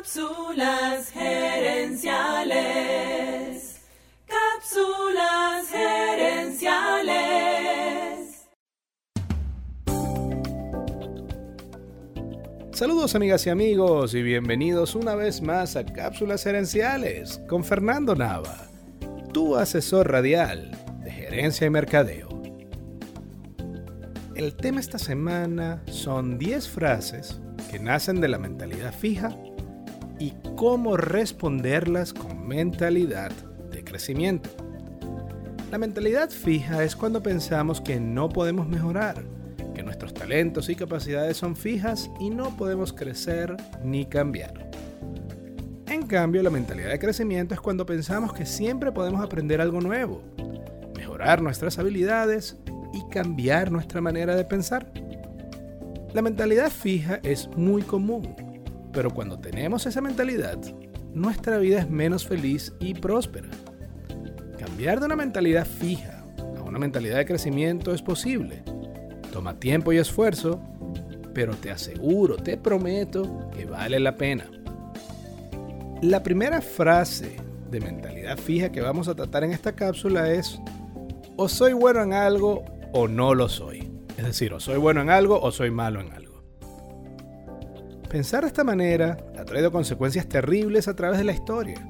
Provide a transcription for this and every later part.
Cápsulas gerenciales. Cápsulas gerenciales. Saludos amigas y amigos y bienvenidos una vez más a Cápsulas Gerenciales con Fernando Nava, tu asesor radial de gerencia y mercadeo. El tema esta semana son 10 frases que nacen de la mentalidad fija y cómo responderlas con mentalidad de crecimiento. La mentalidad fija es cuando pensamos que no podemos mejorar, que nuestros talentos y capacidades son fijas y no podemos crecer ni cambiar. En cambio, la mentalidad de crecimiento es cuando pensamos que siempre podemos aprender algo nuevo, mejorar nuestras habilidades y cambiar nuestra manera de pensar. La mentalidad fija es muy común, pero cuando tenemos esa mentalidad, nuestra vida es menos feliz y próspera. Cambiar de una mentalidad fija a una mentalidad de crecimiento es posible. Toma tiempo y esfuerzo, pero te aseguro, te prometo que vale la pena. La primera frase de mentalidad fija que vamos a tratar en esta cápsula es, o soy bueno en algo o no lo soy. Es decir, o soy bueno en algo o soy malo en algo. Pensar de esta manera ha traído consecuencias terribles a través de la historia.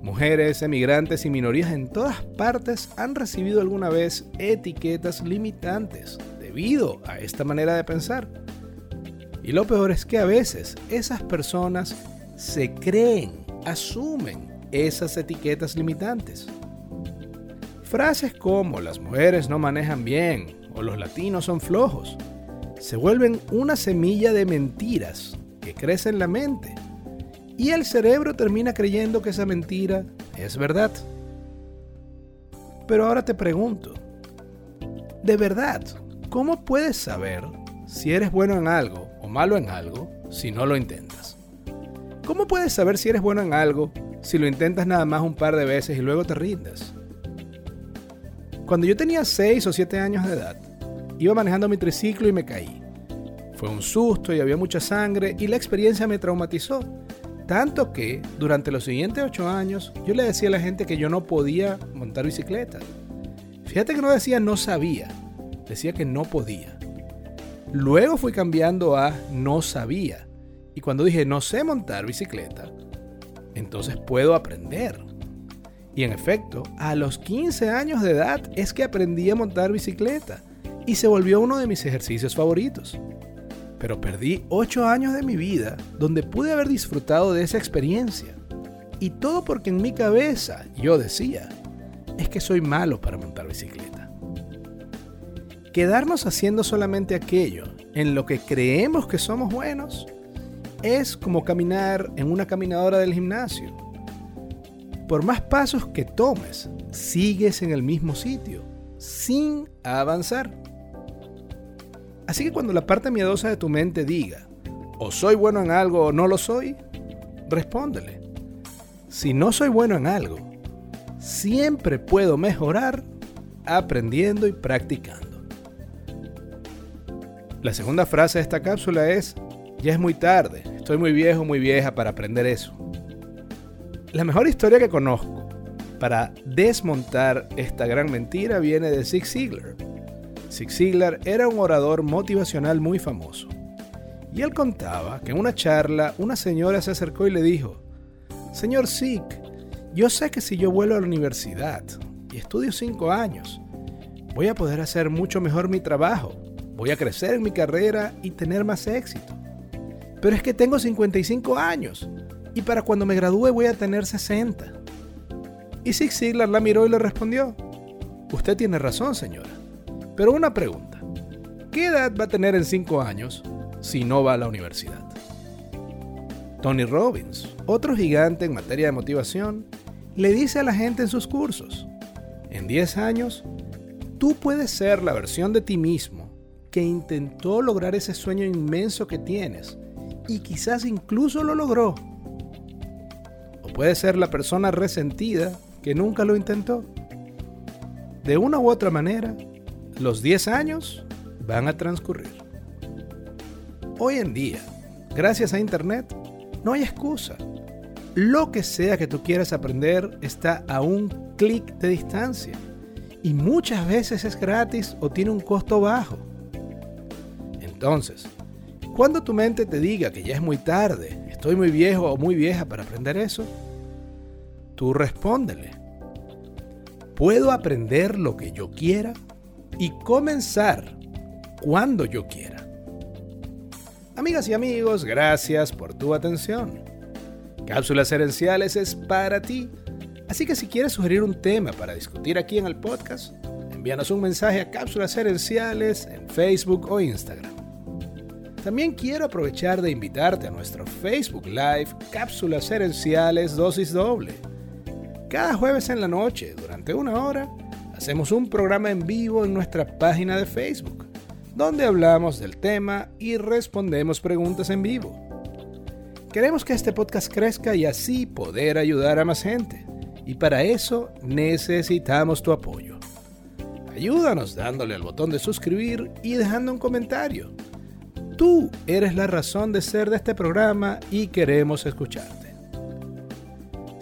Mujeres, emigrantes y minorías en todas partes han recibido alguna vez etiquetas limitantes debido a esta manera de pensar. Y lo peor es que a veces esas personas se creen, asumen esas etiquetas limitantes. Frases como las mujeres no manejan bien o los latinos son flojos se vuelven una semilla de mentiras crece en la mente y el cerebro termina creyendo que esa mentira es verdad. Pero ahora te pregunto, ¿de verdad cómo puedes saber si eres bueno en algo o malo en algo si no lo intentas? ¿Cómo puedes saber si eres bueno en algo si lo intentas nada más un par de veces y luego te rindes? Cuando yo tenía 6 o 7 años de edad, iba manejando mi triciclo y me caí. Fue un susto y había mucha sangre y la experiencia me traumatizó. Tanto que durante los siguientes ocho años yo le decía a la gente que yo no podía montar bicicleta. Fíjate que no decía no sabía, decía que no podía. Luego fui cambiando a no sabía. Y cuando dije no sé montar bicicleta, entonces puedo aprender. Y en efecto, a los 15 años de edad es que aprendí a montar bicicleta y se volvió uno de mis ejercicios favoritos pero perdí 8 años de mi vida donde pude haber disfrutado de esa experiencia. Y todo porque en mi cabeza yo decía, es que soy malo para montar bicicleta. Quedarnos haciendo solamente aquello en lo que creemos que somos buenos es como caminar en una caminadora del gimnasio. Por más pasos que tomes, sigues en el mismo sitio, sin avanzar. Así que cuando la parte miedosa de tu mente diga, o soy bueno en algo o no lo soy, respóndele. Si no soy bueno en algo, siempre puedo mejorar aprendiendo y practicando. La segunda frase de esta cápsula es, ya es muy tarde, estoy muy viejo, muy vieja para aprender eso. La mejor historia que conozco para desmontar esta gran mentira viene de Zig Ziglar Zig Ziglar era un orador motivacional muy famoso. Y él contaba que en una charla una señora se acercó y le dijo, Señor Zig, yo sé que si yo vuelvo a la universidad y estudio cinco años, voy a poder hacer mucho mejor mi trabajo, voy a crecer en mi carrera y tener más éxito. Pero es que tengo 55 años y para cuando me gradúe voy a tener 60. Y Zig Ziglar la miró y le respondió, Usted tiene razón, señora. Pero una pregunta. ¿Qué edad va a tener en 5 años si no va a la universidad? Tony Robbins, otro gigante en materia de motivación, le dice a la gente en sus cursos, en 10 años, tú puedes ser la versión de ti mismo que intentó lograr ese sueño inmenso que tienes y quizás incluso lo logró. O puedes ser la persona resentida que nunca lo intentó. De una u otra manera, los 10 años van a transcurrir. Hoy en día, gracias a Internet, No hay excusa. Lo que sea que tú quieras aprender está a un clic de distancia. Y muchas veces es gratis o tiene un costo bajo. Entonces, cuando tu mente te diga que ya es muy tarde, estoy muy viejo o muy vieja para aprender eso, tú respóndele. Puedo aprender lo que yo quiera y comenzar cuando yo quiera. Amigas y amigos, gracias por tu atención. Cápsulas Herenciales es para ti. Así que si quieres sugerir un tema para discutir aquí en el podcast, envíanos un mensaje a Cápsulas Herenciales en Facebook o Instagram. También quiero aprovechar de invitarte a nuestro Facebook Live Cápsulas Herenciales Dosis Doble. Cada jueves en la noche, durante una hora, hacemos un programa en vivo en nuestra página de Facebook donde hablamos del tema y respondemos preguntas en vivo. Queremos que este podcast crezca y así poder ayudar a más gente. Y para eso necesitamos tu apoyo. Ayúdanos dándole al botón de suscribir y dejando un comentario. Tú eres la razón de ser de este programa y queremos escucharte.